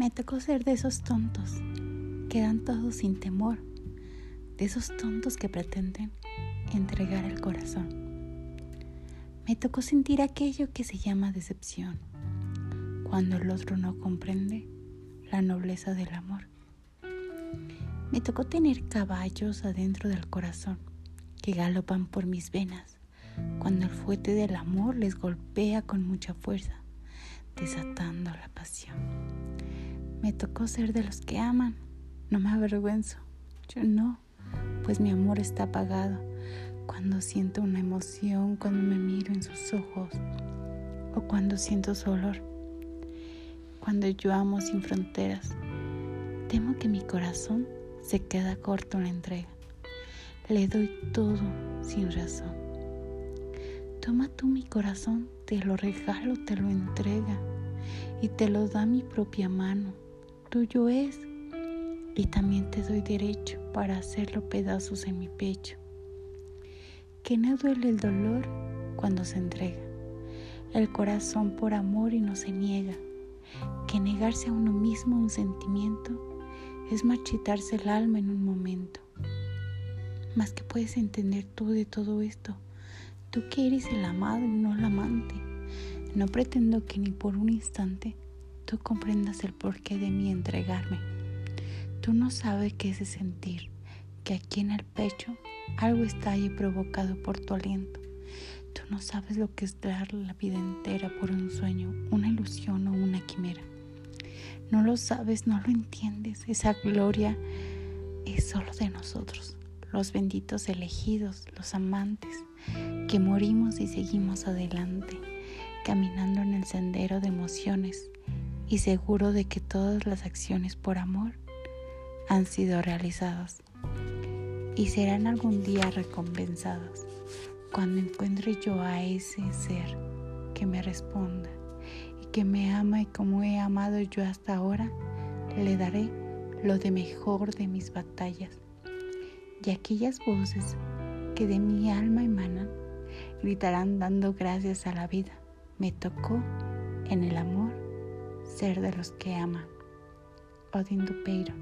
Me tocó ser de esos tontos que dan todo sin temor, de esos tontos que pretenden entregar el corazón. Me tocó sentir aquello que se llama decepción, cuando el otro no comprende la nobleza del amor. Me tocó tener caballos adentro del corazón que galopan por mis venas cuando el fuete del amor les golpea con mucha fuerza, desatando la pasión. Me tocó ser de los que aman, no me avergüenzo, yo no, pues mi amor está apagado cuando siento una emoción, cuando me miro en sus ojos o cuando siento su olor. Cuando yo amo sin fronteras, temo que mi corazón se queda corto en la entrega. Le doy todo sin razón. Toma tú mi corazón, te lo regalo, te lo entrega y te lo da mi propia mano. Tuyo es y también te doy derecho para hacerlo pedazos en mi pecho. Que no duele el dolor cuando se entrega. El corazón por amor y no se niega. Que negarse a uno mismo un sentimiento es marchitarse el alma en un momento. Más que puedes entender tú de todo esto, tú que eres el amado y no el amante. No pretendo que ni por un instante tú comprendas el porqué de mi entregarme. Tú no sabes qué es sentir que aquí en el pecho algo está ahí provocado por tu aliento. Tú no sabes lo que es dar la vida entera por un sueño, una ilusión o una quimera. No lo sabes, no lo entiendes. Esa gloria es solo de nosotros, los benditos elegidos, los amantes, que morimos y seguimos adelante, caminando en el sendero de emociones y seguro de que todas las acciones por amor han sido realizadas y serán algún día recompensadas cuando encuentre yo a ese ser que me responda que me ama y como he amado yo hasta ahora, le daré lo de mejor de mis batallas. Y aquellas voces que de mi alma emanan, gritarán dando gracias a la vida. Me tocó en el amor ser de los que aman. Odin Dupeiro.